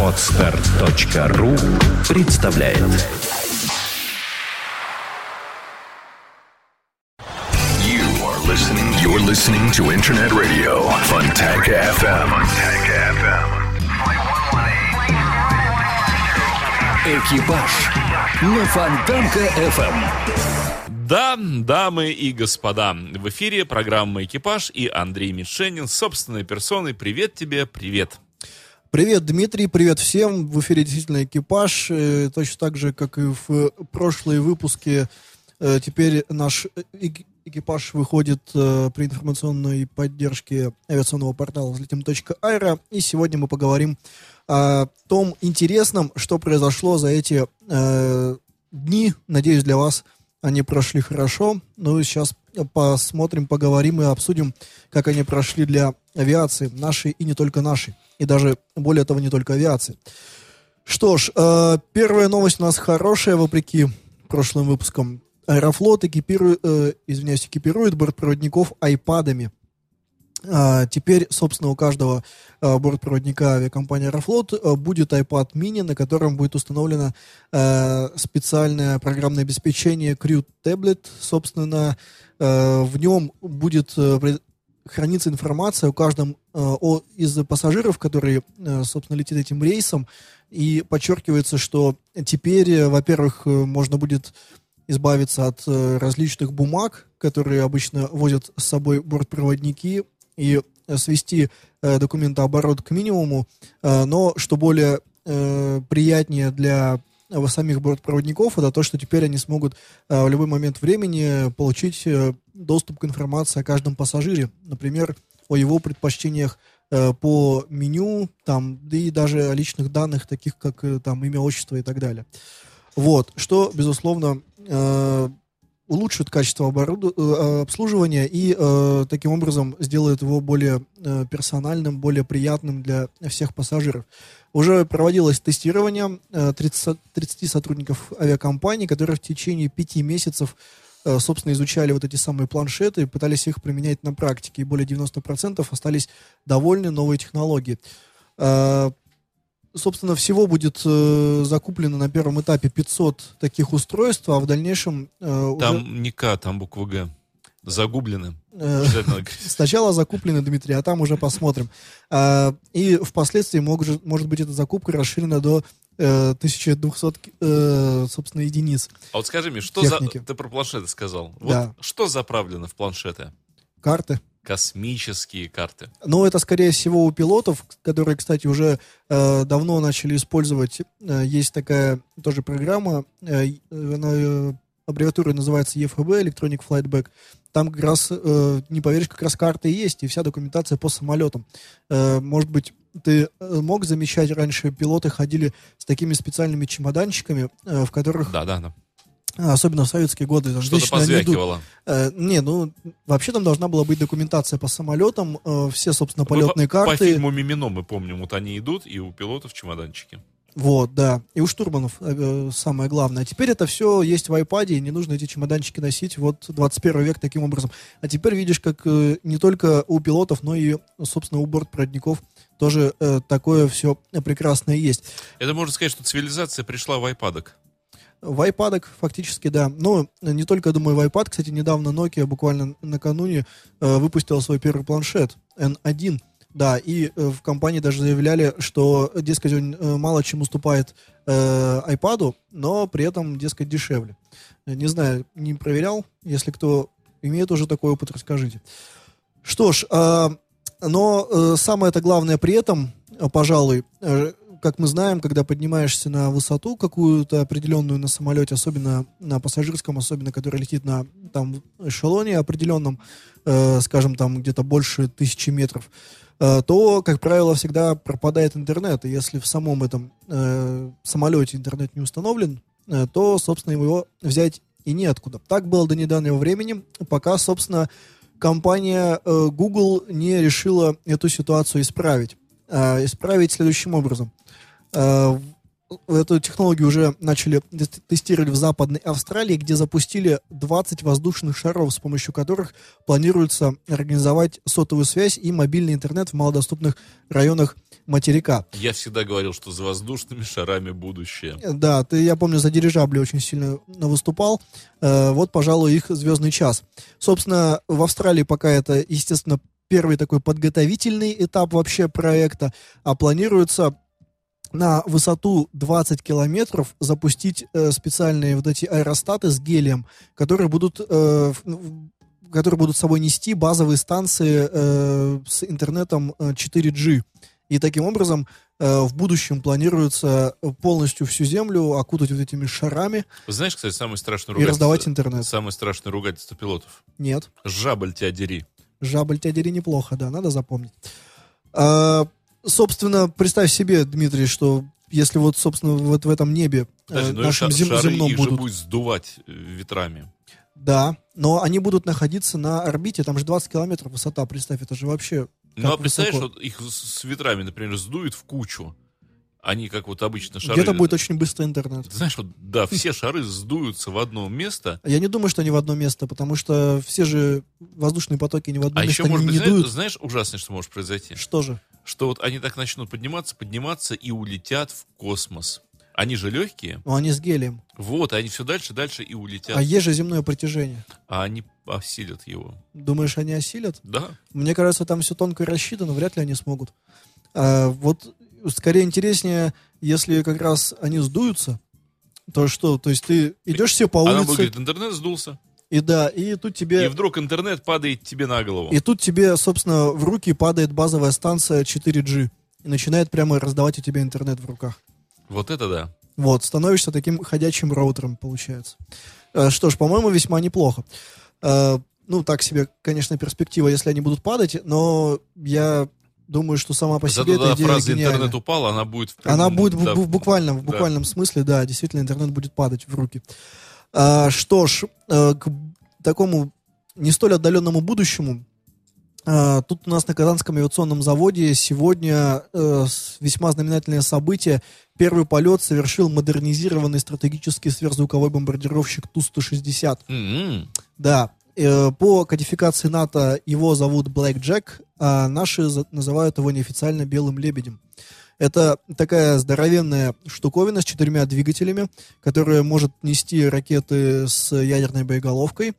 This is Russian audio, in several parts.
Отстар.ру представляет You are listening. You're listening to Internet Radio Funtank FM. Funtank FM. «Экипаж» на Фонтанка FM. Да, дамы и господа, в эфире программа «Экипаж» и Андрей Мишенин собственной персоной. Привет тебе, привет. Привет, Дмитрий, привет всем. В эфире действительно экипаж. Э, точно так же, как и в прошлые выпуски, э, теперь наш эк- экипаж выходит э, при информационной поддержке авиационного портала взлетим.аэро. И сегодня мы поговорим о том интересном, что произошло за эти э, дни. Надеюсь, для вас они прошли хорошо. Ну и сейчас посмотрим, поговорим и обсудим, как они прошли для авиации, нашей и не только нашей. И даже, более того, не только авиации. Что ж, э, первая новость у нас хорошая, вопреки прошлым выпускам. Аэрофлот экипирует, э, извиняюсь, экипирует бортпроводников айпадами. А, теперь, собственно, у каждого а, бортпроводника авиакомпании Аэрофлот а, будет iPad mini, на котором будет установлено а, специальное программное обеспечение Crew Tablet. Собственно, а, в нем будет а, хранится информация о каждом а, о, из пассажиров, который, а, собственно, летит этим рейсом. И подчеркивается, что теперь, э, во-первых, можно будет избавиться от э, различных бумаг, которые обычно возят с собой бортпроводники, и э, свести э, документооборот к минимуму, но что более приятнее для самих бортпроводников, это то, что теперь они смогут в любой момент времени получить доступ к информации о каждом пассажире, например, о его предпочтениях по меню, там, да и даже о личных данных, таких как там имя, отчество и так далее. Вот, что, безусловно, э, улучшит качество оборуд- э, обслуживания и э, таким образом сделает его более э, персональным, более приятным для всех пассажиров. Уже проводилось тестирование э, 30, 30 сотрудников авиакомпании, которые в течение пяти месяцев э, собственно, изучали вот эти самые планшеты и пытались их применять на практике. И более 90% остались довольны новой технологией. Э, собственно, всего будет э, закуплено на первом этапе 500 таких устройств, а в дальнейшем э, уже, Там не К, там буква Г. Загублены. э, сначала закуплены, Дмитрий, а там уже посмотрим. А, и впоследствии может, может быть эта закупка расширена до э, 1200, э, собственно, единиц. А вот скажи мне, что Техники. за... Ты про планшеты сказал. Вот Да. что заправлено в планшеты? Карты. Космические карты. Но это, скорее всего, у пилотов, которые, кстати, уже э, давно начали использовать. Э, есть такая тоже программа, э, она, э, аббревиатура называется EFB, Electronic Flight Bag. Там как раз, э, не поверишь, как раз карты есть, и вся документация по самолетам. Э, может быть, ты э, мог замечать, раньше пилоты ходили с такими специальными чемоданчиками, э, в которых, Да, да, да. Особенно в советские годы, Что-то позвякивало. Э, не, ну, вообще там должна была быть документация по самолетам, э, все, собственно, полетные Ну, по, По карты. фильму «Мимино» мы помним, вот они идут, и у пилотов чемоданчики. Вот, да. И у штурманов э, самое главное. А теперь это все есть в iPad, и не нужно эти чемоданчики носить. Вот 21 век таким образом. А теперь видишь, как э, не только у пилотов, но и, собственно, у бортпроводников тоже э, такое все прекрасное есть. Это можно сказать, что цивилизация пришла в айпадок. В iPad фактически, да. Но не только, думаю, в iPad. Кстати, недавно Nokia буквально накануне э, выпустила свой первый планшет N1. Да, и э, в компании даже заявляли, что, дескать, он э, мало чем уступает э, iPad, но при этом, дескать, дешевле. Не знаю, не проверял. Если кто имеет уже такой опыт, расскажите. Что ж, э, но э, самое это главное при этом, пожалуй, э, как мы знаем, когда поднимаешься на высоту какую-то определенную на самолете, особенно на пассажирском, особенно который летит на там эшелоне определенном, э, скажем, там где-то больше тысячи метров, э, то, как правило, всегда пропадает интернет. И если в самом этом э, самолете интернет не установлен, э, то, собственно, его взять и неоткуда. Так было до недавнего времени, пока, собственно, компания э, Google не решила эту ситуацию исправить. Э, исправить следующим образом. Э, эту технологию уже начали тес- тестировать в Западной Австралии, где запустили 20 воздушных шаров, с помощью которых планируется организовать сотовую связь и мобильный интернет в малодоступных районах материка. Я всегда говорил, что за воздушными шарами будущее. Да, ты, я помню, за дирижабли очень сильно выступал. Э, вот, пожалуй, их звездный час. Собственно, в Австралии пока это, естественно, первый такой подготовительный этап вообще проекта, а планируется на высоту 20 километров запустить э, специальные вот эти аэростаты с гелием, которые будут, э, в- которые будут с собой нести базовые станции э, с интернетом э, 4G. И таким образом э, в будущем планируется полностью всю Землю окутать вот этими шарами Знаешь, кстати, самое страшное и раздавать ругательство, интернет. самое страшное ругательство пилотов. Нет. Жаболь тебя дери. Жабль тебя дери неплохо, да, надо запомнить. А, собственно, представь себе, Дмитрий, что если вот, собственно, вот в этом небе э, Подожди, ну нашем ша- зем- шары земном их же будут... будет сдувать э, ветрами. Да, но они будут находиться на орбите, там же 20 километров высота, представь, это же вообще... Ну, а представляешь, высоко. вот их с ветрами, например, сдует в кучу. Они, как вот обычно, шары... Где-то будет очень быстрый интернет. Ты знаешь, вот, да, все шары сдуются в одно место, Я не думаю, что они в одно место, потому что все же воздушные потоки не в одно а место еще, может быть, не знаешь, дуют. знаешь, ужасное, что может произойти? Что же? Что вот они так начнут подниматься, подниматься и улетят в космос. Они же легкие, Ну, они с гелием. вот, они все дальше, дальше и улетят, А есть же земное притяжение. а они осилят его. Думаешь, они осилят? Да, Мне кажется, там все тонко рассчитано, вряд ли они смогут. А, вот скорее интереснее, если как раз они сдуются, то что, то есть ты идешь себе по она улице, будет говорить, интернет сдулся, и да, и тут и тебе, вдруг интернет падает тебе на голову. и тут тебе, собственно, в руки падает базовая станция 4G и начинает прямо раздавать у тебя интернет в руках. Вот это да. Вот, становишься таким ходячим роутером, получается. Э, Что ж, по-моему, весьма неплохо. Э, Ну, так себе, конечно, перспектива, если они будут падать, но я думаю, что сама по Зато себе эта когда идея фраза гениальна. интернет упал, она будет в Она будет да, в буквальном, в да. буквальном смысле, да, действительно, интернет будет падать в руки. А, что ж, э, к такому не столь отдаленному будущему, а, тут у нас на Казанском авиационном заводе сегодня с- весьма знаменательное событие. Первый полет совершил модернизированный стратегический сверхзвуковой бомбардировщик Ту-160. М-м. Да, э, по кодификации НАТО его зовут Black Jack, а наши называют его неофициально Белым Лебедем. Это такая здоровенная штуковина с четырьмя двигателями, которая может нести ракеты с ядерной боеголовкой.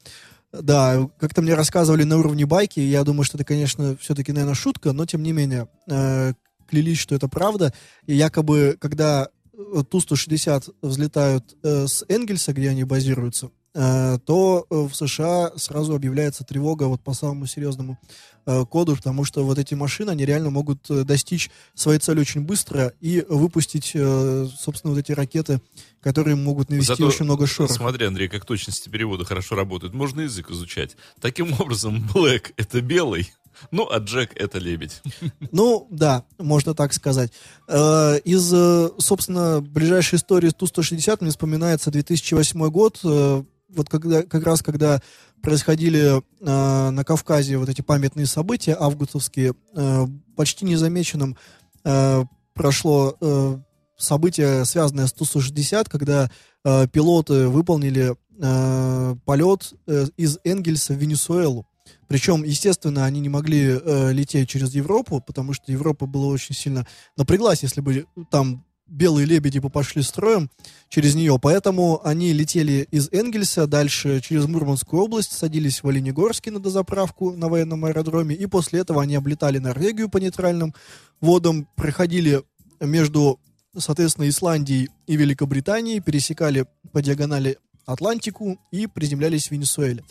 Да, как-то мне рассказывали на уровне байки, я думаю, что это, конечно, все-таки, наверное, шутка, но тем не менее, э, клялись, что это правда. И якобы, когда э, Ту-160 взлетают э, с Энгельса, где они базируются, то э, в США сразу объявляется тревога вот по самому серьезному э, коду, потому что вот эти машины, они реально могут э, достичь своей цели очень быстро и выпустить, э, собственно, вот эти ракеты, которые могут навести Зато очень много шороха. Смотри, Андрей, как точности перевода хорошо работают. Можно язык изучать. Таким образом, Black — это белый, ну, а Джек — это лебедь. Ну, да, можно так сказать. Э, Из, э, собственно, ближайшей истории Ту-160 мне вспоминается 2008 год, э, вот когда, как раз когда происходили э, на Кавказе вот эти памятные события августовские, э, почти незамеченным э, прошло э, событие, связанное с Ту-160, когда э, пилоты выполнили э, полет э, из Энгельса в Венесуэлу. Причем, естественно, они не могли э, лететь через Европу, потому что Европа была очень сильно напряглась, если бы там белые лебеди пошли строем через нее. Поэтому они летели из Энгельса дальше через Мурманскую область, садились в Оленегорске на дозаправку на военном аэродроме, и после этого они облетали Норвегию по нейтральным водам, проходили между, соответственно, Исландией и Великобританией, пересекали по диагонали Атлантику и приземлялись в Венесуэле.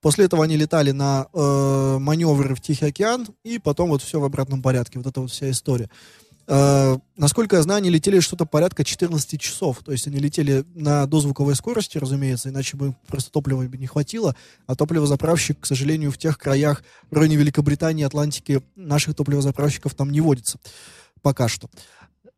После этого они летали на э, маневры в Тихий океан, и потом вот все в обратном порядке. Вот это вот вся история. Э, насколько я знаю, они летели что-то порядка 14 часов. То есть они летели на дозвуковой скорости, разумеется, иначе бы просто топлива бы не хватило. А топливозаправщик, к сожалению, в тех краях в районе Великобритании, Атлантики, наших топливозаправщиков там не водится. Пока что.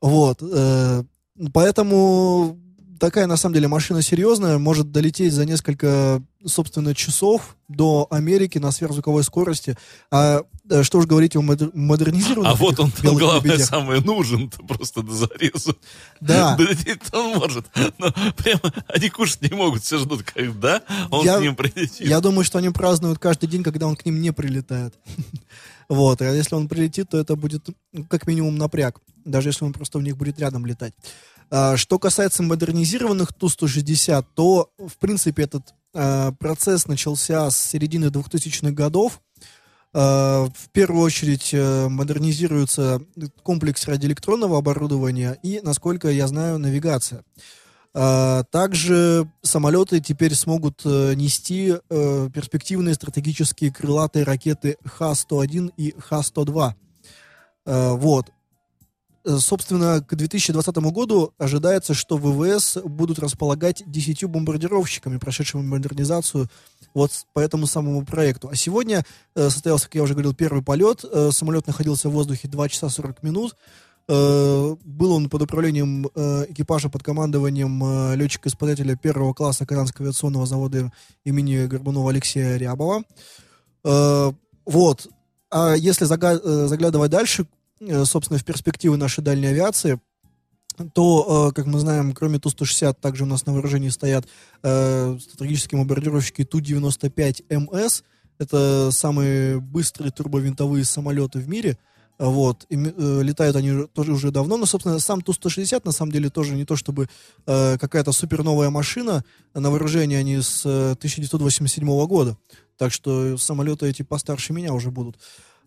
Вот. э, поэтому такая, на самом деле, машина серьезная, может долететь за несколько, собственно, часов до Америки на сверхзвуковой скорости. А что уж говорить о модер- модернизированных А вот он главное, лебедях. самое нужен-то просто до зарезу. Да. Он может. Но прямо они кушать не могут, все ждут, когда он Я- к ним прилетит. Я думаю, что они празднуют каждый день, когда он к ним не прилетает. Вот, а если он прилетит, то это будет ну, как минимум напряг, даже если он просто в них будет рядом летать. А, Что касается модернизированных Ту-160, то, в принципе, этот а, процесс начался с середины 2000-х годов. А, В первую очередь э, модернизируется комплекс радиоэлектронного оборудования и, насколько я знаю, навигация. А, Также самолеты теперь смогут э, нести э, перспективные стратегические крылатые ракеты Х-101 и Х-102. Э, Вот. Э, Собственно, к 2020 году ожидается, что ВВС будут располагать 10 бомбардировщиками, прошедшими модернизацию вот по этому самому проекту. А сегодня э, состоялся, как я уже говорил, первый полет. Э, Самолет находился в воздухе 2 часа 40 минут. Э, Был он под управлением э, экипажа под командованием э, летчика-испытателя первого класса Казанского авиационного завода имени Горбунова Алексея Рябова. Э, Вот. А если э, заглядывать дальше, собственно, в перспективы нашей дальней авиации, то, э, как мы знаем, кроме Ту-160, также у нас на вооружении стоят э, стратегические бомбардировщики Ту-95МС. Это самые быстрые турбовинтовые самолеты в мире. Вот. И, э, летают они тоже уже давно. Но, собственно, сам Ту-160, на самом деле, тоже не то чтобы э, какая-то суперновая машина. На вооружении они с э, 1987 года. Так что самолеты эти постарше меня уже будут.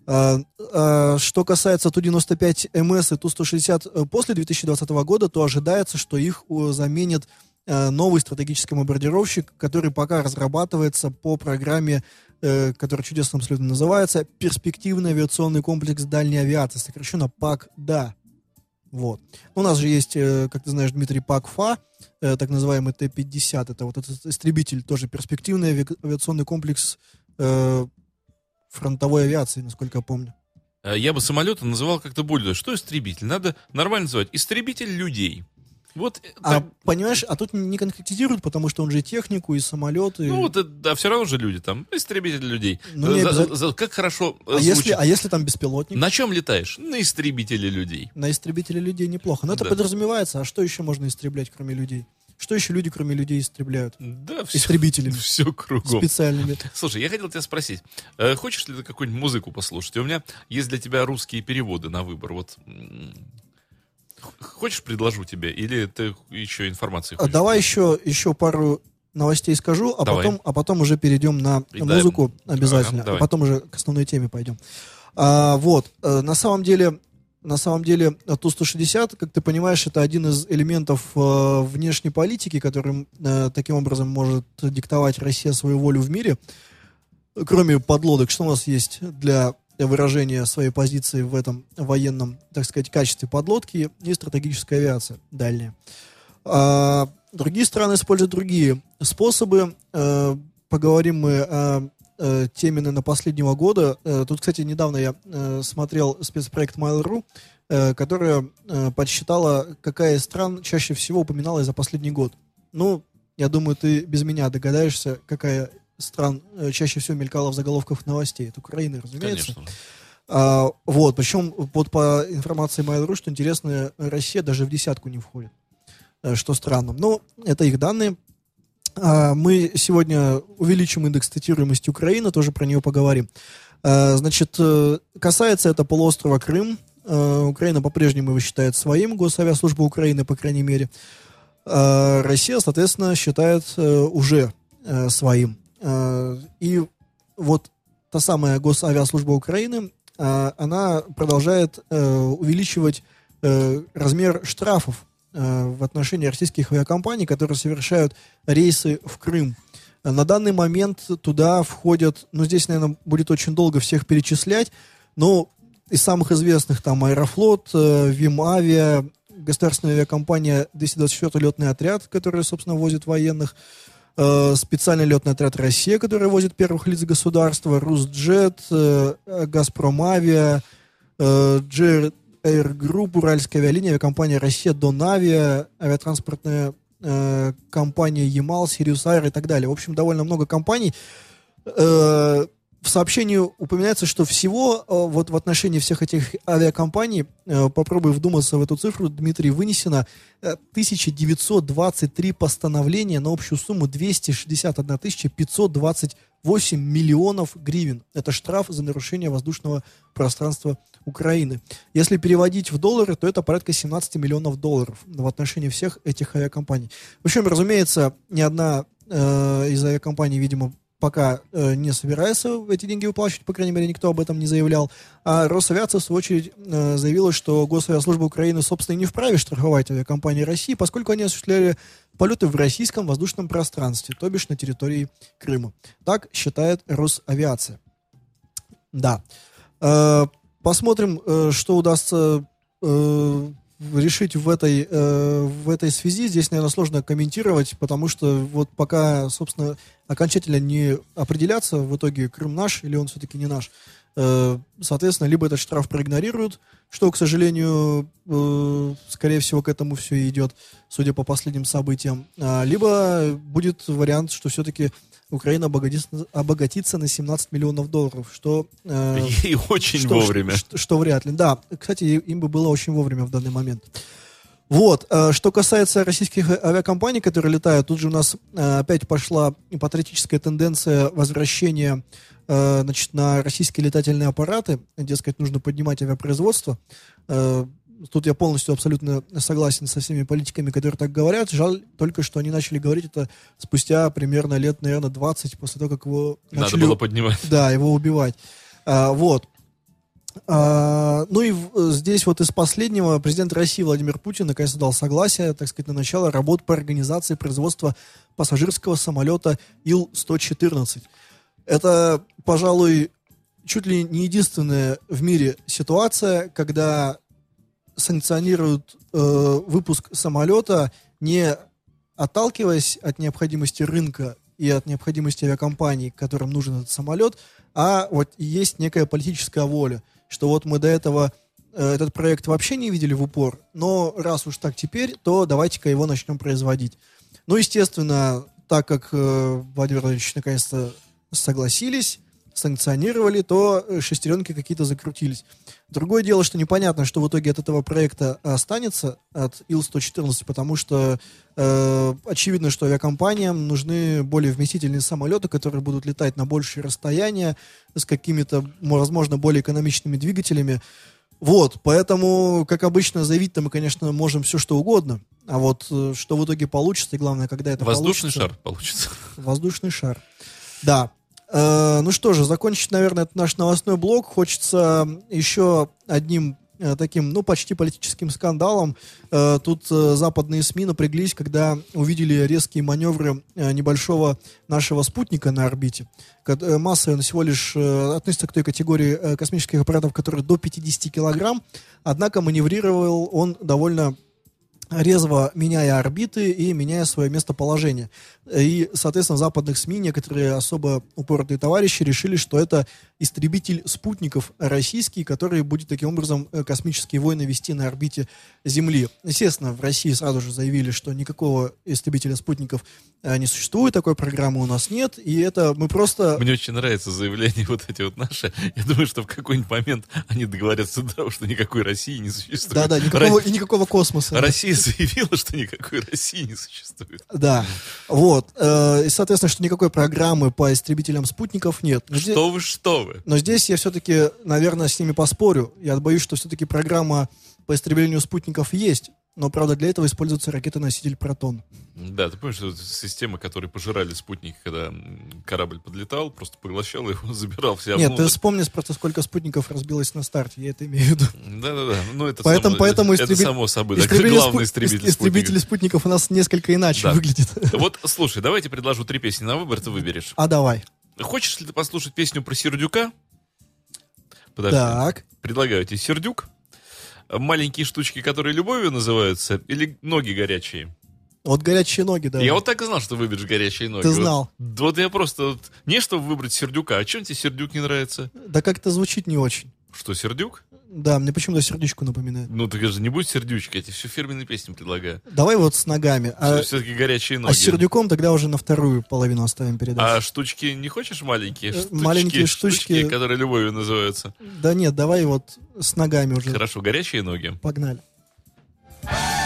Что касается Ту-95МС и Ту-160 э, после 2020 года, то ожидается, что их э, заменит э, новый стратегический бомбардировщик, который пока разрабатывается по программе, которая чудесным следом называется «Перспективный авиационный комплекс дальней авиации», сокращенно ПАК-ДА. Вот. У нас же есть, как ты знаешь, Дмитрий ПАК-ФА, так называемый Т-50. Это вот этот истребитель, тоже перспективный ави- авиационный комплекс фронтовой авиации, насколько я помню. Э, Я бы самолеты называл как-то более... Что истребитель? Надо нормально называть. Истребитель людей. Вот э, А так- понимаешь, а тут не конкретизируют, потому что он же и технику, и самолеты. Ну вот, э, да, все равно же люди там. Истребитель людей. Ну, За- обязательно. за- как хорошо а, если, а если там беспилотник? На чем летаешь? На истребителе людей. На истребителе людей неплохо. Но это Да. подразумевается. А что еще можно истреблять, кроме людей? Что еще люди, кроме людей, истребляют? Да, все, Истребителями. все кругом. Специальными. Слушай, я хотел тебя спросить, э, хочешь ли ты какую-нибудь музыку послушать? У меня есть для тебя русские переводы на выбор. Вот хочешь предложу тебе, или ты еще информации А хочешь? давай еще, еще пару новостей скажу, а Давай. потом, а потом уже перейдем на И да, музыку обязательно, ага, а потом уже к основной теме пойдем. А, вот, э, на самом деле, на самом деле э, Ту-160, как ты понимаешь, это один из элементов э, внешней политики, которым э, таким образом может диктовать Россия свою волю в мире. Кроме подлодок, что у нас есть для выражения своей позиции в этом военном, так сказать, качестве подлодки и стратегическая авиация дальняя. А, другие страны используют другие способы. Э, поговорим мы о э, теме на последнего года. Э, тут, кстати, недавно я э, смотрел спецпроект Mail.ru, э, которая э, подсчитала, какая из стран чаще всего упоминалась за последний год. Ну, я думаю, ты без меня догадаешься, какая стран э, чаще всего мелькала в заголовках новостей. Это Украина, разумеется. Конечно. А, вот, причем вот по информации Mail.ru, что интересно, Россия даже в десятку не входит, э, что странно. Но это их данные. А, мы сегодня увеличим индекс цитируемости Украины, тоже про нее поговорим. А, значит, э, касается это полуострова Крым. Э, Украина по-прежнему его считает своим, Госавиаслужба Украины, по крайней мере. А, Россия, соответственно, считает э, уже э, своим. И вот та самая Госавиаслужба Украины, а, она продолжает увеличивать размер штрафов в отношении российских авиакомпаний, которые совершают рейсы в Крым. На данный момент туда входят, ну здесь, наверное, будет очень долго всех перечислять, но из самых известных там Аэрофлот, э, Вимавиа, государственная авиакомпания 224 летный отряд, который, собственно, возит военных, э, специальный летный отряд «Россия», который возит первых лиц государства, Русджет, э, Газпром Авиа, э, Джер Air Group, Уральская авиалиния, авиакомпания «Россия», Донавиа, авиатранспортная э, компания «Ямал», «Сириус Аэр» и так далее. В общем, довольно много компаний. Э, в сообщении упоминается, что всего э, вот в отношении всех этих авиакомпаний, э, попробуй вдуматься в эту цифру, Дмитрий, вынесено э, 1923 постановления на общую сумму 261 528 миллионов гривен. Это штраф за нарушение воздушного пространства Украины. Если переводить в доллары, то это порядка 17 миллионов долларов в отношении всех этих авиакомпаний. В общем, разумеется, ни одна э, из авиакомпаний, видимо, пока э, не собирается эти деньги выплачивать, по крайней мере, никто об этом не заявлял. А Росавиация, в свою очередь, э, заявила, что Госавиаслужба Украины, собственно, не вправе штрафовать авиакомпании России, поскольку они осуществляли полеты в российском воздушном пространстве, то бишь на территории Крыма. Так считает Росавиация. Да. Э, посмотрим, э, что удастся э, решить в этой, э, в этой связи. Здесь, наверное, сложно комментировать, потому что вот пока, собственно, окончательно не определяться в итоге Крым наш или он все-таки не наш, э, соответственно, либо этот штраф проигнорируют, что, к сожалению, э, скорее всего, к этому все идет, судя по последним событиям, а, либо будет вариант, что все-таки Украина обогатится, обогатится на 17 миллионов долларов, что... э, И очень что, вовремя. Что, что вряд ли. Да, кстати, им бы было очень вовремя в данный момент. Вот, э, что касается российских авиакомпаний, которые летают, тут же у нас э, опять пошла патриотическая тенденция возвращения э, значит, на российские летательные аппараты. Дескать, нужно поднимать авиапроизводство. Тут я полностью абсолютно согласен со всеми политиками, которые так говорят. Жаль только, что они начали говорить это спустя примерно лет, наверное, 20 после того, как его Надо начали было поднимать. да, его убивать. А, вот. А, ну и здесь вот из последнего президент России Владимир Путин наконец-то дал согласие, так сказать, на начало работ по организации производства пассажирского самолета Ил-114. Это, пожалуй, чуть ли не единственная в мире ситуация, когда санкционируют э, выпуск самолета, не отталкиваясь от необходимости рынка и от необходимости авиакомпаний, которым нужен этот самолет, а вот есть некая политическая воля, что вот мы до этого э, этот проект вообще не видели в упор, но раз уж так теперь, то давайте-ка его начнем производить. Ну, естественно, так как э, Владимир Владимирович наконец-то согласились, санкционировали, то э, шестеренки какие-то закрутились. Другое дело, что непонятно, что в итоге от этого проекта останется, от Ил-114, потому что э, очевидно, что авиакомпаниям нужны более вместительные самолеты, которые будут летать на большие расстояния, с какими-то, мо- возможно, более экономичными двигателями. Вот, поэтому, как обычно, заявить-то мы, конечно, можем все что угодно, а вот э, что в итоге получится, и главное, когда это Воздушный получится- шар получится. Воздушный шар. Да. Э, ну что же, закончить, наверное, этот наш новостной блок хочется еще одним э, таким, ну, почти политическим скандалом. Э, тут западные СМИ напряглись, когда увидели резкие маневры небольшого нашего спутника на орбите. Масса он всего лишь относится к той категории космических аппаратов, которые до 50 килограмм, однако маневрировал он довольно резво меняя орбиты и меняя свое местоположение. И, соответственно, в западных СМИ некоторые особо упоротые товарищи решили, что это истребитель спутников российский, который будет таким образом э, космические войны вести на орбите Земли. Естественно, в России сразу же заявили, что никакого истребителя спутников э, не существует, такой программы у нас нет, и это мы просто... Мне очень нравятся заявления вот эти вот наши. Я думаю, что в какой-нибудь момент они договорятся до того, что никакой России не существует. Да-да, никакого, и никакого космоса. Россия заявила, что никакой России не существует. Да, вот. Э, И, соответственно, что никакой программы по истребителям спутников нет. Но здесь- Что вы, что вы? Но здесь я все-таки, наверное, с ними поспорю. Я боюсь, что все-таки программа по истреблению спутников есть. Но, правда, для этого используется ракета-носитель «Протон». Да, ты помнишь, что это системы, которые пожирали спутники, когда корабль подлетал, просто поглощал его, забирал все Нет, ты внутрь. вспомни просто, сколько спутников разбилось на старте, я это имею в виду. Да-да-да. Ну, это Поэтому- само, поэтому это истребитель- само собой. да, Истребители главный истребитель, ис- истребители спутников у нас несколько иначе Да. выглядит. Вот, слушай, давайте предложу три песни на выбор, ты выберешь. А давай. Хочешь ли ты послушать песню про Сердюка? Подожди. Так. Предлагаю тебе Сердюк. Маленькие штучки, которые любовью называются, или ноги горячие? Вот горячие ноги, да. Я вот так и знал, что выберешь горячие ноги. Ты Вот- знал. Вот, я просто... вот не чтобы выбрать Сердюка, а чем тебе Сердюк не нравится? Да как-то звучит не очень. Что, Сердюк? Да, мне почему-то сердечку напоминает. Ну, так же не будет сердючка, я тебе всю фирменную песню предлагаю. Давай вот с ногами. А, Все-таки горячие ноги. а с сердюком тогда уже на вторую половину оставим передачу. А штучки не хочешь маленькие? Э, Штучки, маленькие штучки. которые любовью называются. Да нет, давай вот с ногами уже. Хорошо, горячие ноги. Погнали. Thank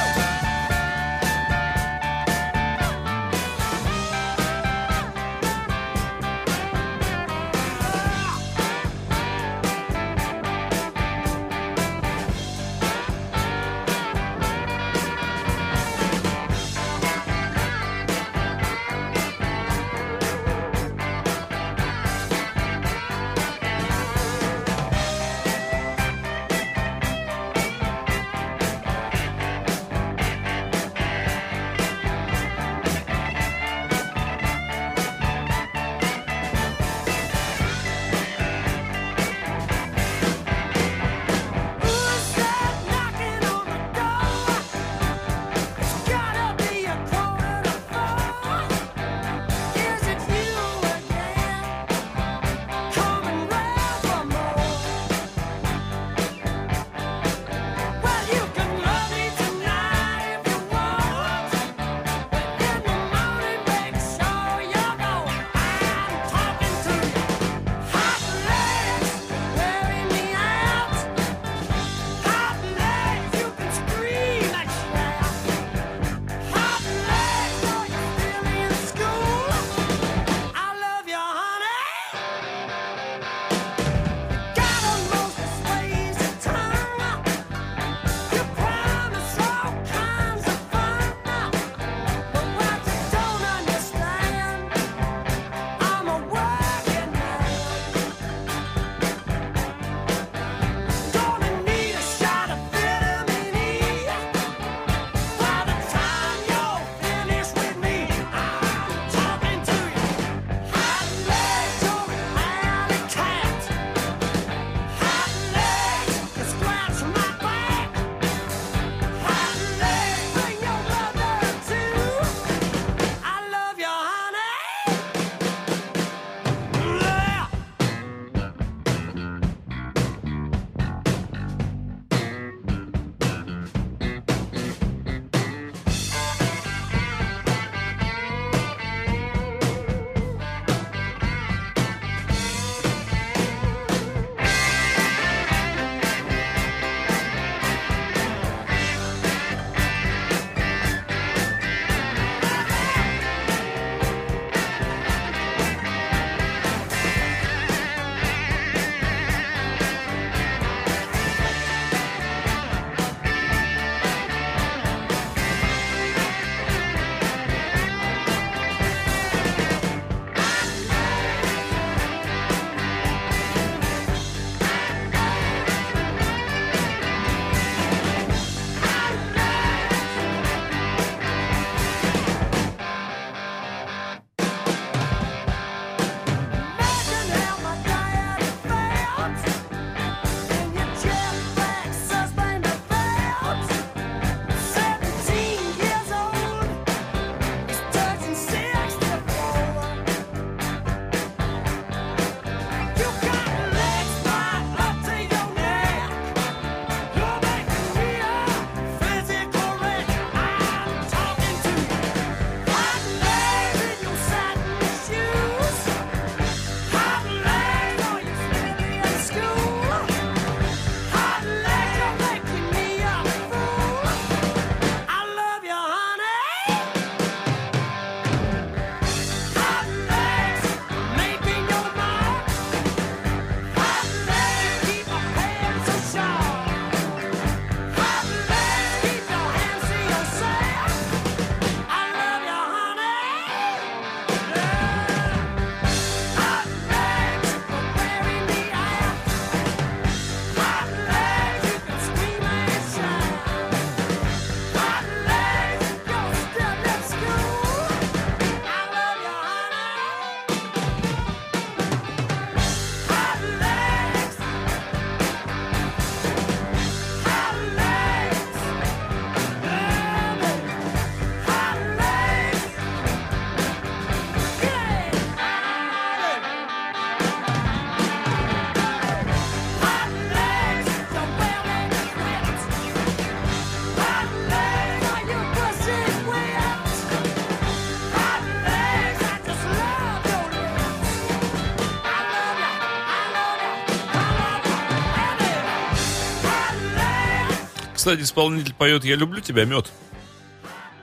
кстати, исполнитель поет «Я люблю тебя, мед».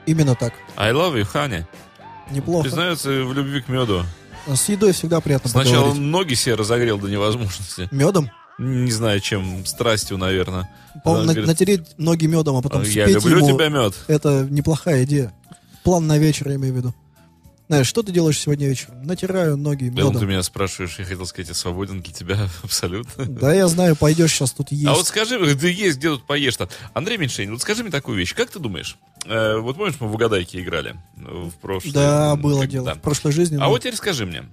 Именно так. I love you, honey. Неплохо. Признается в любви к меду. С едой всегда приятно Сначала поговорить. ноги себе разогрел до невозможности. Медом? Не знаю, чем, страстью, наверное. По-моему, на- говорит, натереть ноги медом, а потом Я люблю ему. тебя, мед. Это неплохая идея. План на вечер, я имею в виду. Знаешь, что ты делаешь сегодня вечером? Натираю ноги Я думал, ты медом. меня спрашиваешь, я хотел сказать, я свободен для тебя абсолютно. Да, я знаю, пойдешь сейчас тут есть. А вот скажи, ты есть, где тут поешь-то? Андрей Меньшенин, вот скажи мне такую вещь. Как ты думаешь? э, вот помнишь, мы в угадайке играли э, в прошлое? да, было дело. да. В прошлой жизни. А да. вот теперь скажи мне,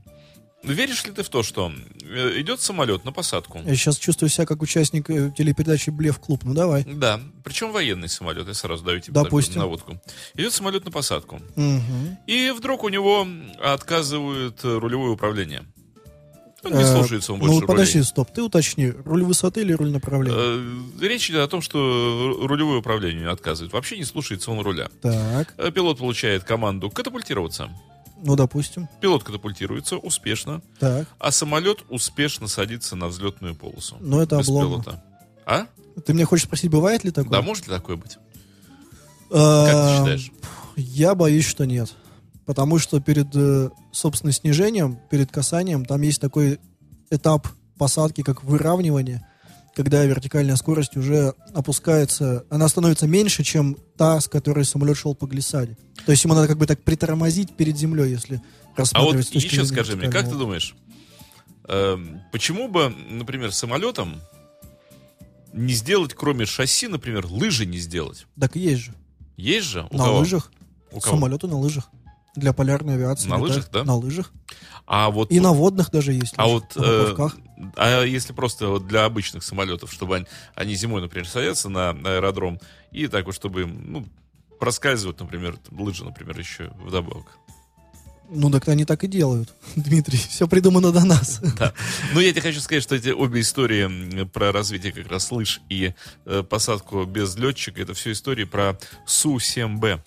веришь ли ты в то, что э, идет самолет на посадку? Я сейчас чувствую себя как участник э, телепередачи Блев Клуб. Ну давай. Да, причем военный самолет, я сразу даю тебе Допустим. наводку. Идет самолет на посадку. Мгм. И вдруг у него отказывают рулевое управление. Он не Э, слушается он больше Ну подожди, рулей. стоп, ты уточни, руль высоты или руль направления? Речь идет о том, что ру- рулевое управление отказывает. Вообще не слушается он руля. Так, Пилот получает команду катапультироваться. Ну допустим. Пилот катапультируется успешно, Так, а самолет успешно садится на взлетную полосу. Ну, это без обломно. пилота. А? ты мне хочешь спросить, бывает ли такое? Да, может ли такое быть? А, Как ты считаешь? Я боюсь, что нет. Потому что перед, э, собственно, снижением, перед касанием, там есть такой этап посадки, как выравнивание, когда вертикальная скорость уже опускается, она становится меньше, чем та, с которой самолет шел по глиссаде. То есть ему надо как бы так притормозить перед землей, если А вот рассматривать с точки еще скажи мне, как ты думаешь, эм, почему бы, например, самолетом не сделать, кроме шасси, например, лыжи не сделать? Так есть же. Есть же? У на кого? лыжах. У кого? Самолеты на лыжах. Для полярной авиации. На лыжах, да? На лыжах. А вот, И на водных даже есть. а лыжи, вот, на э, а если просто вот для обычных самолетов, чтобы они, они зимой, например, садятся на аэродром и так вот, чтобы им, ну, проскальзывают, например, лыжи, например, еще вдобавок. Ну, так они так и делают, Дмитрий. Все придумано до нас. Да. Ну, я тебе хочу сказать, что эти обе истории про развитие как раз лыж и э, посадку без летчика, это все истории про Су-7Б.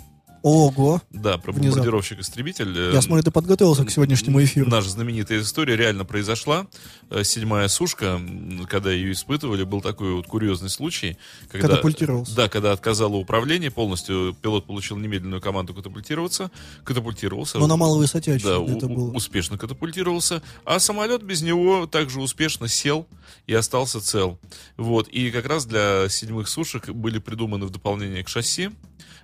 Ого. Да, про Внезапно. бомбардировщик-истребитель. Э, Я смотрю, ты подготовился к сегодняшнему эфиру. Наша знаменитая история реально произошла. Э, Седьмая сушка, когда ее испытывали, был такой вот курьезный случай. Когда, Катапультировался. Да, когда отказало управление полностью, пилот получил немедленную команду катапультироваться, катапультировался. Но на малой высоте, Да, очевидно, у- это было. успешно катапультировался, а самолет без него также успешно сел и остался цел. Вот, и как раз для седьмых сушек были придуманы в дополнение к шасси,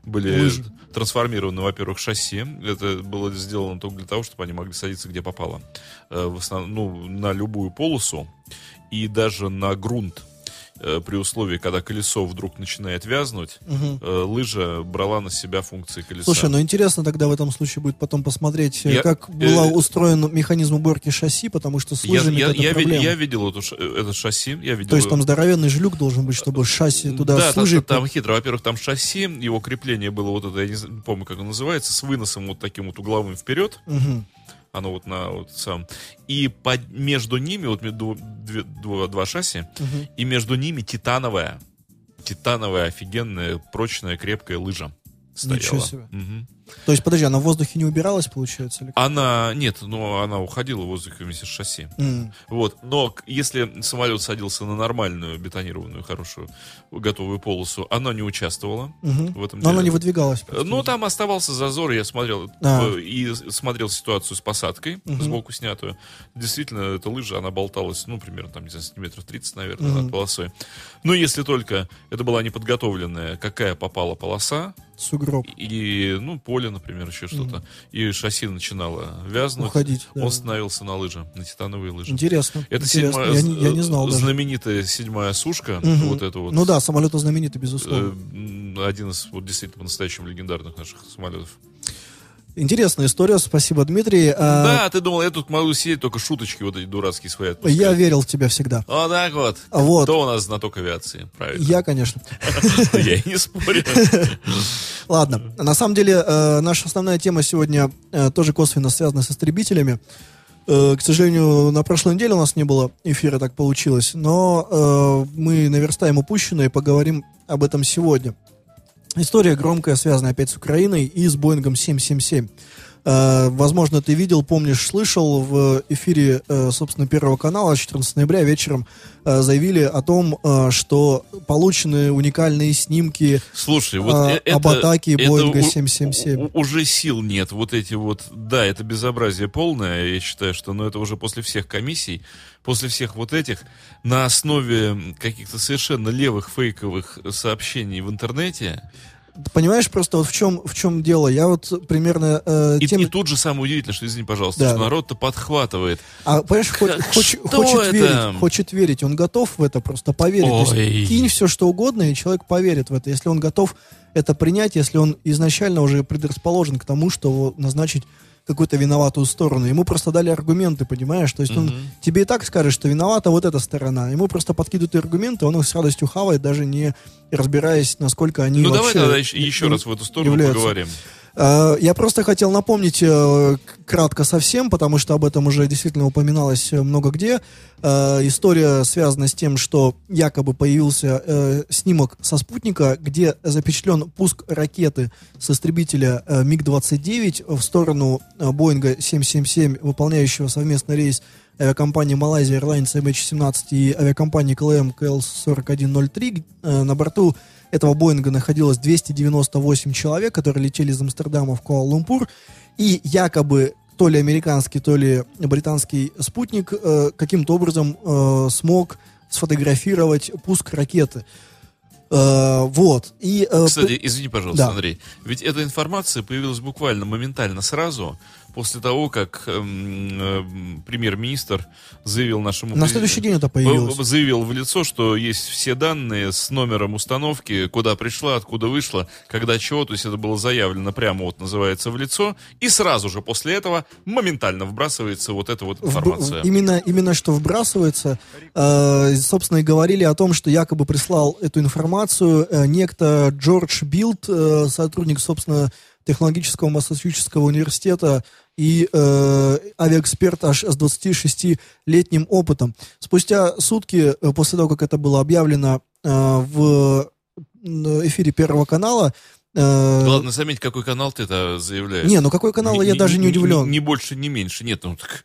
были Лыжи. трансформированы, во-первых, шасси. Это было сделано только для того, чтобы они могли садиться где попало. Э, В основном, ну, на любую полосу и даже на грунт. Э, При условии, когда колесо вдруг начинает вязнуть, э, лыжа брала на себя функции колеса. Слушай, ну интересно тогда в этом случае будет потом посмотреть, э, Я- как э, был устроен механизм уборки шасси, потому что с лыжами я, это я, проблема. я видел эту это шасси, я видел. То есть там здоровенный жлюк должен быть, чтобы шасси туда да, с там, лыжей... там хитро. Во-первых, там шасси, его крепление было вот это, я не помню, как оно называется, с выносом вот таким вот угловым вперед. Мгм. Оно вот на вот сам. И под, между ними, вот между две- два, два шасси, Мгм. и между ними титановая, титановая, офигенная, прочная, крепкая лыжа стояла. Ничего себе. Мгм. То есть, подожди, она в воздухе не убиралась, получается? Или... Она, нет, ну, она уходила в воздух вместе с шасси. М. Вот. Но если самолет садился на нормальную бетонированную, хорошую, готовую полосу, она не участвовала Мгм. в этом Но она деле. не выдвигалась. Э, Ну, там оставался зазор, я смотрел А. и смотрел ситуацию с посадкой, Мгм. сбоку снятую. Действительно, эта лыжа, она болталась, ну, примерно, там, не знаю, сантиметров 30, наверное, Мгм. над полосой. Но если только это была неподготовленная, какая попала полоса, Сугроб. и, ну, поле, например, еще что-то, и шасси начинало вязнуть, Уходить, да. он становился на лыжи, на титановые лыжи. Интересно. Это интересно. седьмая, я, не, я не знал даже. знаменитая седьмая сушка, Мгм. вот это вот. Ну да, самолеты знаменитый, э, безусловно. м, один из вот действительно по-настоящему легендарных наших самолетов. Интересная история, спасибо, Дмитрий. А, Да, ты думал, я тут могу сидеть, только шуточки вот эти дурацкие свои отпускать. я верил в тебя всегда. Вот так вот. А вот. Кто у нас знаток авиации? Правильно. Я, конечно. Я и не спорю. Ладно, на самом деле э, наша основная тема сегодня э, тоже косвенно связана с истребителями. Э, к сожалению, на прошлой неделе у нас не было эфира, так получилось, но мы наверстаем упущенное и поговорим об этом сегодня. История громкая, связана опять с Украиной и с Боингом 777. Э, возможно, ты видел, помнишь, слышал в эфире, э, собственно, Первого канала 14 ноября вечером э, заявили о том, что получены уникальные снимки Слушай, вот а, это, об атаке это Боинга у- 777. у- уже сил нет. Вот эти вот, да, это безобразие полное. Я считаю, что, ну, это уже после всех комиссий, после всех вот этих, на основе каких-то совершенно левых фейковых сообщений в интернете. Понимаешь, просто вот в чем, в чем дело? Я вот примерно э, И, тем... и тут же самое удивительное, что, извини, пожалуйста, Да, что народ-то подхватывает. А, понимаешь, Как- хоч- что хочет это? верить, хочет верить, он готов в это просто поверить. То Ой. есть кинь все, что угодно, и человек поверит в это. Если он готов это принять, если он изначально уже предрасположен к тому, что назначить какую-то виноватую сторону. Ему просто дали аргументы, понимаешь? То есть он Мгм. тебе и так скажет, что виновата вот эта сторона. Ему просто подкидывают аргументы, он их с радостью хавает, даже не разбираясь, насколько они Ну, давай тогда еще, еще раз в эту сторону являются. поговорим. Э, Я просто хотел напомнить э, кратко совсем, потому что об этом уже действительно упоминалось э, много где. История связана с тем, что якобы появился снимок со спутника, где запечатлен пуск ракеты с истребителя э, МиГ-29 в сторону Боинга 777, выполняющего совместный рейс авиакомпании Malaysia Airlines MH17 и авиакомпании КЛМ КЛ-4103. Э, На борту этого Боинга находилось 298 человек, которые летели из Амстердама в Куала-Лумпур. И якобы то ли американский, то ли британский спутник э, каким-то образом э, смог сфотографировать пуск ракеты. Э, вот. И, э, Кстати, извини, пожалуйста, Да. Андрей. Ведь эта информация появилась буквально моментально сразу, после того, как эм, эм, премьер-министр заявил нашему... на следующий день это в- появилось. в- заявил в лицо, что есть все данные с номером установки, куда пришла, откуда вышла, когда чего, то есть это было заявлено прямо, вот называется, в лицо, и сразу же после этого моментально вбрасывается вот эта вот информация. Именно, именно что вбрасывается. Э, собственно, и говорили о том, что якобы прислал эту информацию э, некто Джордж Билд, э, сотрудник, собственно, технологического Массачусетского университета и э, авиаэксперт аж с 26-летним опытом. Спустя сутки э, после того, как это было объявлено э, в м, эфире Первого канала, э, Главное, заметь, какой канал ты это заявляешь. не, ну какой канал, я даже не удивлен. Ни больше, ни меньше. Нет, ну так...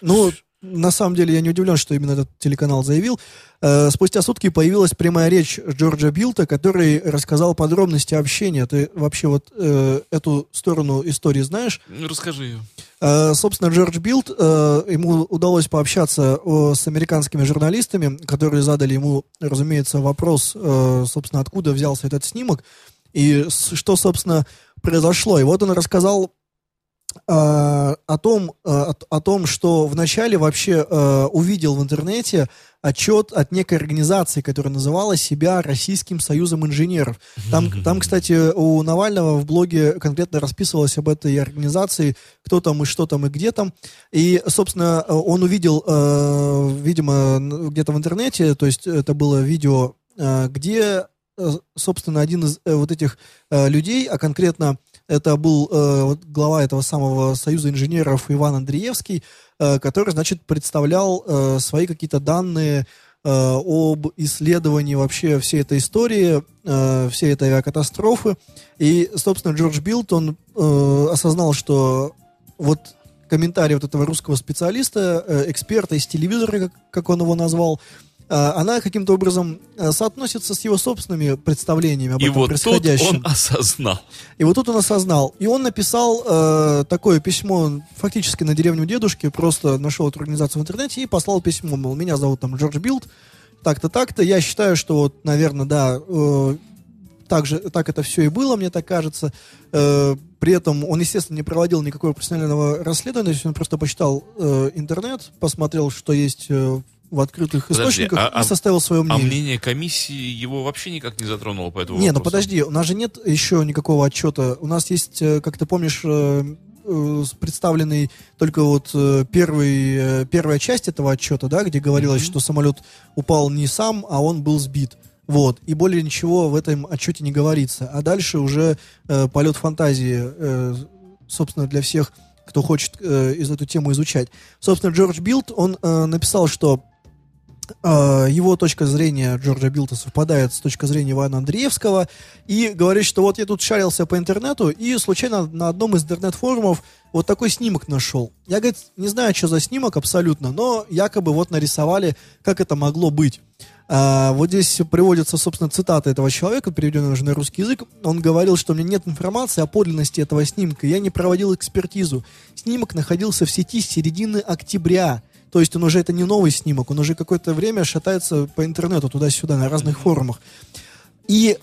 Ну, на самом деле я не удивлен, что именно этот телеканал заявил. Э, спустя сутки появилась прямая речь Джорджа Билта, который рассказал подробности общения. Ты вообще вот э, эту сторону истории знаешь? Ну, расскажи ее. Э, собственно, Джордж Билд, э, ему удалось пообщаться э, с американскими журналистами, которые задали ему, разумеется, вопрос, э, собственно, откуда взялся этот снимок и что, собственно, произошло. И вот он рассказал о том, э, о, о том, что вначале вообще э, увидел в интернете отчет от некой организации, которая называла себя Российским союзом инженеров. Там, там, кстати, у Навального в блоге конкретно расписывалось об этой организации, кто там и что там и где там. И, собственно, э, он увидел, э, видимо, где-то в интернете, то есть это было видео, э, где, э, собственно, один из э, вот этих э, людей, а конкретно это был э, глава этого самого Союза инженеров Иван Андреевский, э, который, значит, представлял э, свои какие-то данные э, об исследовании вообще всей этой истории, э, всей этой авиакатастрофы. И, собственно, Джордж Билд, он э, осознал, что вот комментарий вот этого русского специалиста, э, эксперта из телевизора, как, как он его назвал, она каким-то образом э, соотносится с его собственными представлениями об И этом вот тут происходящем. он осознал. И вот тут он осознал. И он написал э, такое письмо фактически на деревню дедушки, просто нашел эту организацию в интернете и послал письмо, мол, меня зовут там Джордж Билд, так-то, так-то. Я считаю, что вот, наверное, да, э, так, же, так это все и было, мне так кажется. Э, при этом он, естественно, не проводил никакого профессионального расследования, он просто почитал э, интернет, посмотрел, что есть э, в открытых Подожди, источниках а- а- и составил свое А мнение. мнение комиссии его вообще никак не затронуло по этому Не, ну вопросу? подожди, у нас же нет еще никакого отчета. У нас есть, э, как ты помнишь, э, э, представленный только вот первый, первая часть этого отчета, да, где говорилось, Мгм. что самолет упал не сам, а он был сбит. Вот. И более ничего в этом отчете не говорится. А дальше уже э, полет фантазии, э, собственно, для всех, кто хочет э, из эту тему изучать. Собственно, Джордж Билд, он э, написал, что его точка зрения Джорджа Билта совпадает с точкой зрения Ивана Андреевского, и говорит, что вот я тут шарился по интернету, и случайно на одном из интернет-форумов вот такой снимок нашел. Я, говорит, не знаю, что за снимок абсолютно, но якобы вот нарисовали, как это могло быть. А, вот здесь приводится, собственно, цитата этого человека, переведенная уже на русский язык. Он говорил, что у меня нет информации о подлинности этого снимка. Я не проводил экспертизу. Снимок находился в сети с середины октября. То есть он уже это не новый снимок, он уже какое-то время шатается по интернету туда-сюда на разных форумах. И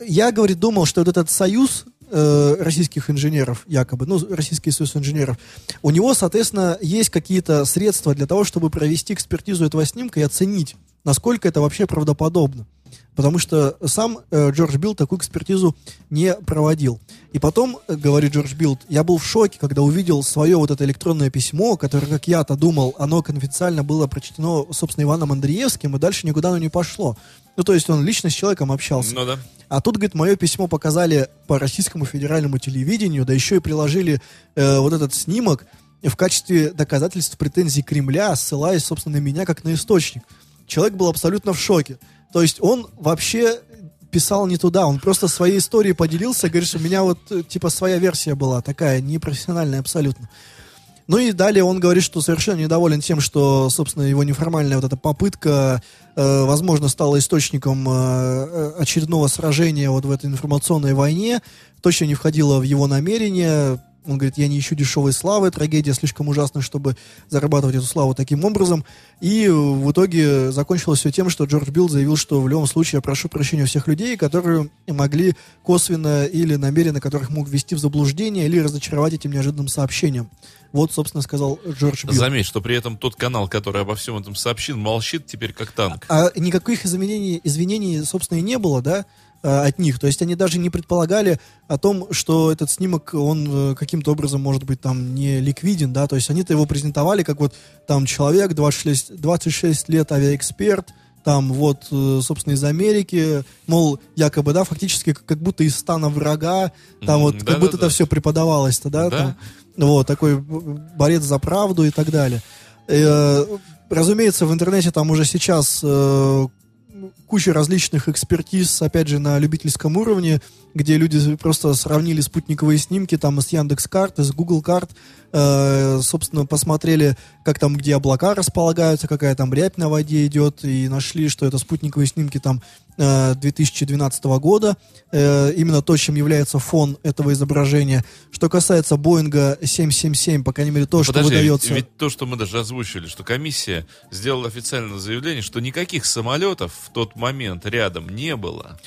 я, говорит, думал, что вот этот союз э, российских инженеров, якобы, ну, Российский союз инженеров, у него, соответственно, есть какие-то средства для того, чтобы провести экспертизу этого снимка и оценить, насколько это вообще правдоподобно. Потому что сам э, Джордж Билд такую экспертизу не проводил. И потом, э, говорит Джордж Билд, я был в шоке, когда увидел свое вот это электронное письмо, которое, как я-то думал, оно конфиденциально было прочтено, собственно, Иваном Андреевским, и дальше никуда оно не пошло. Ну, то есть он лично с человеком общался. Ну да. А тут, говорит, мое письмо показали по российскому федеральному телевидению, да еще и приложили э, вот этот снимок в качестве доказательств претензий Кремля, ссылаясь, собственно, на меня как на источник. Человек был абсолютно в шоке. То есть он вообще писал не туда, он просто своей историей поделился, говорит, что у меня вот э, типа своя версия была такая, непрофессиональная абсолютно. Ну и далее он говорит, что совершенно недоволен тем, что, собственно, его неформальная вот эта попытка, э, возможно, стала источником э, э очередного сражения вот в этой информационной войне, точно не входила в его намерения, он говорит, я не ищу дешевой славы, трагедия слишком ужасна, чтобы зарабатывать эту славу таким образом. И в итоге закончилось все тем, что Джордж Билл заявил, что в любом случае я прошу прощения у всех людей, которые могли косвенно или намеренно, которых мог ввести в заблуждение или разочаровать этим неожиданным сообщением. Вот, собственно, сказал Джордж Билл. Заметь, что при этом тот канал, который обо всем этом сообщил, молчит теперь как танк. А, а никаких извинений, извинений, собственно, и не было, да? Э, от них. То есть они даже не предполагали о том, что этот снимок, он э, каким-то образом может быть там не ликвиден, да, то есть они-то его презентовали как вот там человек, 26, 26 лет авиаэксперт, там вот, э, собственно, из Америки, мол, якобы, да, фактически как будто из стана врага, там вот, да, как да, будто да. это все преподавалось-то, да, да. Там, вот, такой борец за правду и так далее. Разумеется, в интернете там уже сейчас куча различных экспертиз, опять же, на любительском уровне, где люди просто сравнили спутниковые снимки там с Яндекс карт, из Google карт, э, собственно, посмотрели, как там, где облака располагаются, какая там рябь на воде идет, и нашли, что это спутниковые снимки там э, 2012 года, э, именно то, чем является фон этого изображения. Что касается Боинга 777, по крайней мере, то, Подожди, что выдается... Ведь, ведь то, что мы даже озвучили, что комиссия сделала официальное заявление, что никаких самолетов в тот момент рядом не было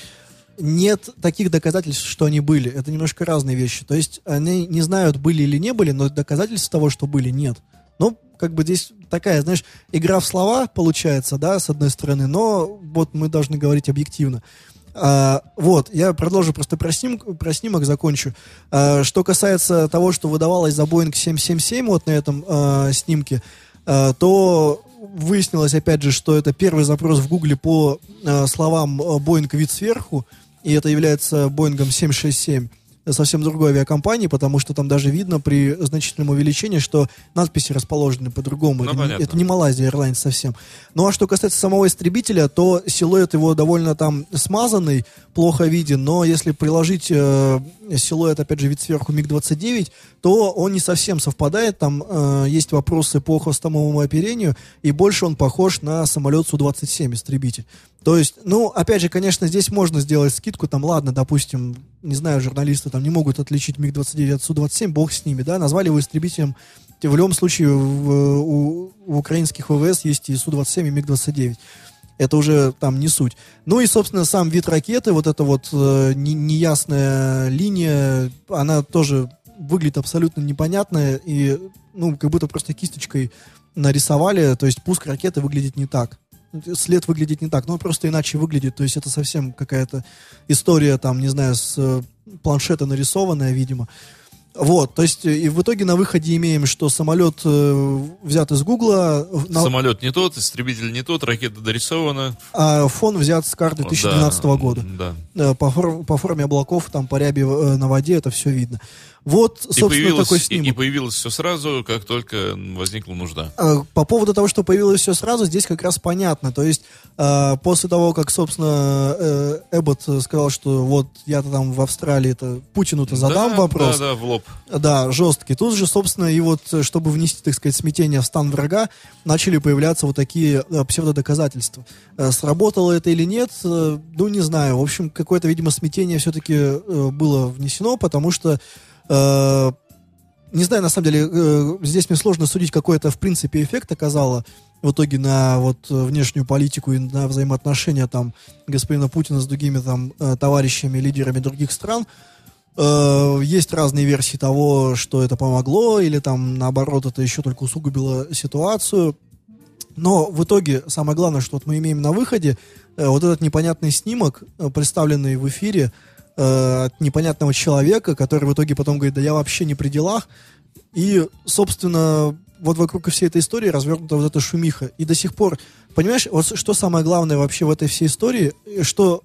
нет таких доказательств, что они были. Это немножко разные вещи. То есть они не знают, были или не были, но доказательств того, что были, нет. Ну, как бы здесь такая, знаешь, игра в слова получается, да, с одной стороны, но вот мы должны говорить объективно. А, вот, я продолжу просто про, снимок, про снимок закончу. А, что касается того, что выдавалось за Boeing 777 вот на этом а, снимке, а, то выяснилось, опять же, что это первый запрос в Гугле по а, словам Boeing вид сверху, и это является Боингом 767 совсем другой авиакомпании, потому что там даже видно при значительном увеличении, что надписи расположены по-другому. Ну, это, это не Малайзия Airlines совсем. Ну а что касается самого истребителя, то силуэт его довольно там смазанный, плохо виден, но если приложить э, силуэт, опять же, вид сверху МиГ-29, то он не совсем совпадает, там э, есть вопросы по хвостовому оперению, и больше он похож на самолет Су-27 истребитель. То есть, ну, опять же, конечно, здесь можно сделать скидку, там, ладно, допустим, не знаю, журналисты там не могут отличить МиГ-29 от Су-27, бог с ними, да, назвали его истребителем. В любом случае, в, у, в украинских ВВС есть и Су-27, и МиГ-29. Это уже там не суть. Ну и, собственно, сам вид ракеты, вот эта вот э, не, неясная линия, она тоже выглядит абсолютно непонятная и, ну, как будто просто кисточкой нарисовали, то есть пуск ракеты выглядит не так след выглядит не так, но он просто иначе выглядит, то есть это совсем какая-то история, там, не знаю, с э, планшета нарисованная, видимо. Вот, то есть и в итоге на выходе имеем, что самолет э, взят из Гугла, на- Самолет не тот, истребитель не тот, ракета дорисована. а фон взят с карты 2012 Да, года. Да. Э, По, фор- по форме облаков, там по ряби э, на воде это все видно. Вот, И собственно, появилось, такой и, снимок. и появилось все сразу, как только возникла нужда. А, По поводу того, что появилось все сразу, здесь как раз понятно. То есть а, после того, как, собственно, э, Эббот сказал, что вот я-то там в Австралии-то Путину-то задам Да, вопрос. Да, да, в лоб. Да, жесткий. Тут же, собственно, и вот, э, чтобы внести, так сказать, смятение в стан врага, начали появляться вот такие э, псевдодоказательства. Э, Сработало это или нет, ну, не знаю. В общем, какое-то, видимо, смятение все-таки было внесено, потому что не знаю, на самом деле, э, здесь мне сложно судить, какой это, в принципе, эффект оказало в итоге на вот э, внешнюю политику и на взаимоотношения там господина Путина с другими там э, товарищами, лидерами других стран. Э, Есть разные версии того, что это помогло, или там, наоборот, это еще только усугубило ситуацию. Но в итоге самое главное, что вот мы имеем на выходе, э, вот этот непонятный снимок, э, представленный в эфире э, от непонятного человека, который в итоге потом говорит, да я вообще не при делах. И, собственно, вот вокруг всей этой истории развернута вот эта шумиха. И до сих пор, понимаешь, вот что самое главное вообще в этой всей истории, что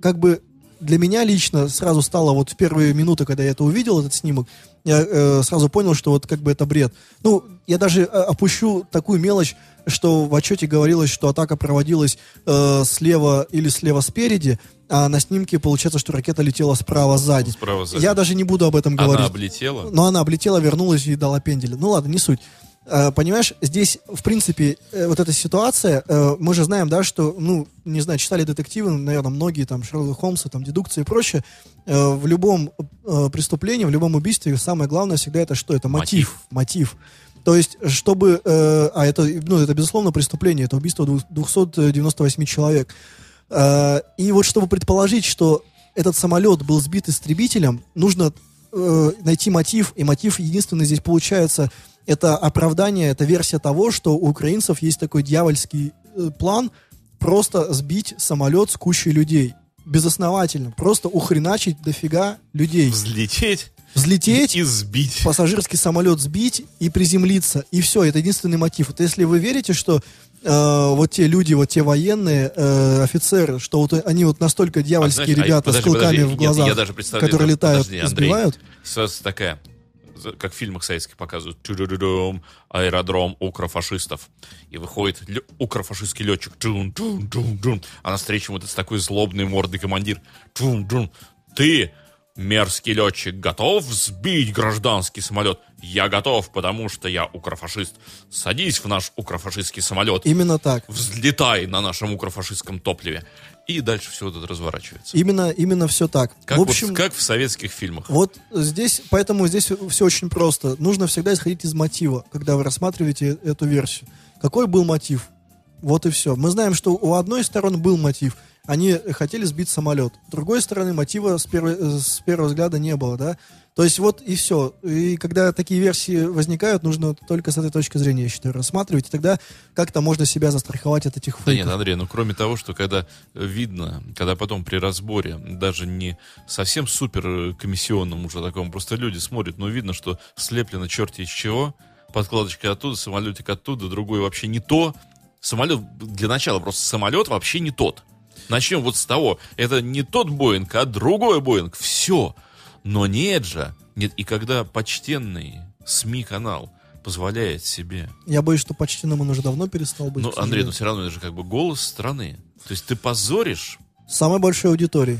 как бы для меня лично сразу стало вот в первые минуты, когда я это увидел, этот снимок, я э, сразу понял, что вот как бы это бред. Ну, я даже э, опущу такую мелочь, что в отчете говорилось, что атака проводилась э, слева или слева спереди, а на снимке получается, что ракета летела справа сзади. Справа сзади. Я даже не буду об этом говорить. Она облетела. Но она облетела, вернулась и дала пенделя. Ну ладно, не суть. Э, Понимаешь, здесь, в принципе, э, вот эта ситуация, э, мы же знаем, да, что, ну, не знаю, читали детективы, наверное, многие, там, Шерлок Холмса, там, дедукции и прочее, в любом преступлении, в любом убийстве самое главное всегда это что? Это мотив. Мотив. То есть, чтобы, э, а это, ну, это, безусловно, преступление, это убийство двух- 298 человек. Э, и вот чтобы предположить, что этот самолет был сбит истребителем, нужно э, найти мотив, и мотив единственный здесь получается, это оправдание, это версия того, что у украинцев есть такой дьявольский э, план просто сбить самолет с кучей людей. Безосновательно. Просто ухреначить дофига людей. Взлететь Взлететь, и сбить. пассажирский самолет сбить и приземлиться. И все, это единственный мотив. Вот если вы верите, что э, вот те люди, вот те военные э, офицеры, что вот они вот настолько дьявольские А, знаешь, а, ребята подожди, с клыками подожди, в нет, глазах, я даже которые летают подожди, Андрей. сбивают. Ситуация такая, как в фильмах советских показывают, аэродром укрофашистов. И выходит лё- укрофашистский летчик, Джун, джун, джун, джун. а навстречу вот этот такой злобный мордый командир. Джун, джун. Ты, мерзкий летчик, готов сбить гражданский самолет? Я готов, потому что я укрофашист. Садись в наш укрофашистский самолет. Именно так. Взлетай на нашем укрофашистском топливе. И дальше все это разворачивается. Именно, именно все так. Как, в вот- общем, как в советских фильмах. Вот здесь, поэтому здесь все очень просто. Нужно всегда исходить из мотива, когда вы рассматриваете эту версию. Какой был мотив? Вот и все. Мы знаем, что у одной стороны был мотив. Они хотели сбить самолет. С другой стороны, мотива с, первой- э, с первого взгляда не было, да? То есть вот и все. И когда такие версии возникают, нужно только с этой точки зрения, я считаю, рассматривать. И тогда как-то можно себя застраховать от этих Да нет, фейков. Андрей, ну кроме того, что когда видно, когда потом при разборе, даже не совсем супер комиссионном уже таком, просто люди смотрят, но видно, что слеплено черти из чего, подкладочка оттуда, самолетик оттуда, другой вообще не то. Самолет, для начала просто самолет вообще не тот. Начнем вот с того, это не тот Боинг, а другой Боинг, все. Но нет же, нет, и когда почтенный СМИ-канал позволяет себе Я боюсь, что почти нам он уже давно перестал быть. ну, Андрей, ну сожалению. все равно это же как бы голос страны. То есть ты позоришь. Самой большой аудиторией.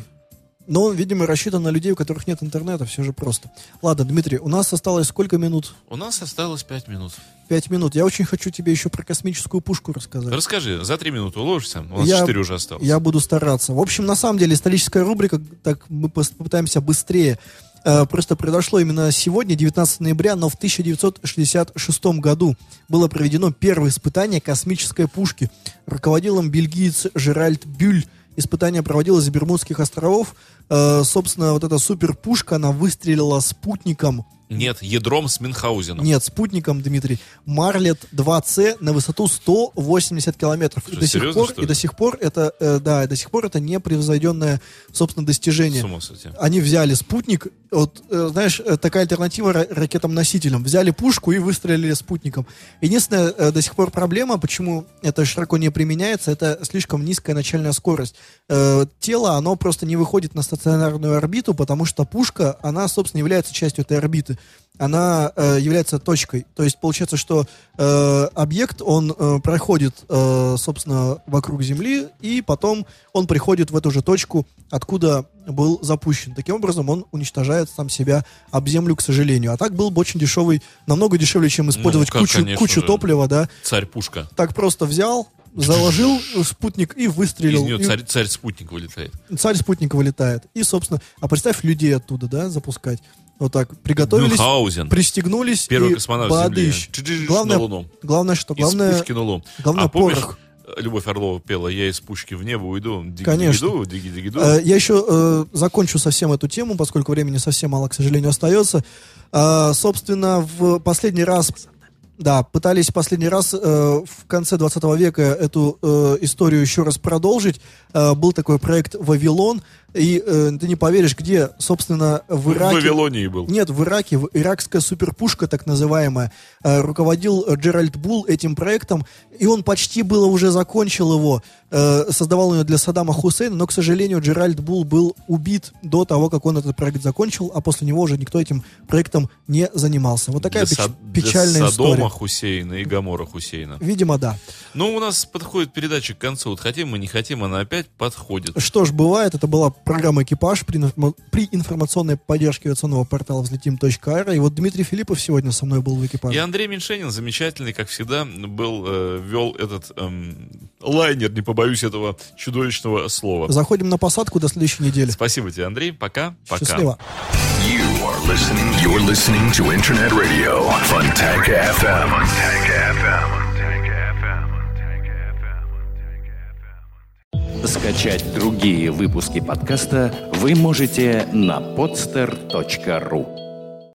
Но он, видимо, рассчитан на людей, у которых нет интернета, все же просто. Ладно, Дмитрий, у нас осталось сколько минут? У нас осталось пять минут. Пять минут. Я очень хочу тебе еще про космическую пушку рассказать. Расскажи, за три минуты уложишься? У нас Я- четыре уже осталось. Я буду стараться. В общем, на самом деле, историческая рубрика, так мы попытаемся быстрее. Э, Просто произошло именно сегодня, 19 ноября, но в 1966 году было проведено первое испытание космической пушки. Руководил им бельгиец Жеральд Бюль. Испытание проводилось с Бермудских островов. Э, Собственно, вот эта суперпушка, она выстрелила спутником Нет, ядром с Мюнхгаузеном. нет, спутником, Дмитрий. Марлет 2С на высоту 180 километров. И Что, до сих серьезно, пор, что и до сих пор это, э, да, и до сих пор это непревзойденное, собственно, достижение. С ума сойти. Они взяли спутник, вот, э, знаешь, э, такая альтернатива ра- ракетам-носителям. Взяли пушку и выстрелили спутником. Единственная э, до сих пор проблема, почему это широко не применяется, это слишком низкая начальная скорость. Э, тело, оно просто не выходит на стационарную орбиту, потому что пушка, она, собственно, является частью этой орбиты. Она э, является точкой. То есть получается, что э, объект, он э, проходит, э, собственно, вокруг Земли, и потом он приходит в эту же точку, откуда был запущен. Таким образом, он уничтожает сам себя об Землю, к сожалению. А так был бы очень дешевый, намного дешевле, чем использовать Ну, как, кучу, конечно кучу же. топлива, да. Царь-пушка. Так просто взял, заложил спутник и Из выстрелил. нее И царь, царь-спутник вылетает. царь спутника вылетает. И, собственно, а представь людей оттуда, да, запускать. Вот так, приготовились, Мюнхгаузен. пристегнулись Первый и космонавт бадыщ. Главное, на Луну. главное, что? Из Главное, пушки на Луну. главное а помнишь, порох. Любовь Орлова пела «Я из пушки в небо уйду, диги Конечно. диги диги диги Э, Я еще э, закончу совсем эту тему, поскольку времени совсем мало, к сожалению, остается. Э, собственно, в последний раз, да, пытались в последний раз э, в конце 20 века эту э, историю еще раз продолжить. Э, был такой проект «Вавилон», и э, ты не поверишь, где, собственно, в В Ираке... Вавилонии был. Нет, в Ираке, в иракская суперпушка, так называемая, э, руководил э, Джеральд Булл этим проектом, и он почти было уже закончил его, э, создавал ее для Саддама Хусейна, но, к сожалению, Джеральд Булл был убит до того, как он этот проект закончил, а после него уже никто этим проектом не занимался. Вот такая Для печ- Сад- для печальная Содома история. Хусейна и Гамора Хусейна. Видимо, да. Ну, у нас подходит передача к концу. Вот хотим мы, не хотим, она опять подходит. Что ж, бывает, это была программа «Экипаж» при, при информационной поддержке авиационного портала взлетим.р. И вот Дмитрий Филиппов сегодня со мной был в «Экипаже». И Андрей Меньшенин, замечательный, как всегда, был, э, вел этот эм, лайнер, не побоюсь этого чудовищного слова. Заходим на посадку до следующей недели. Спасибо тебе, Андрей. Пока. Пока. Счастливо. Listening. You're listening to Internet Radio, Fontanka FM. FM. Скачать другие выпуски подкаста вы можете на podster.ru.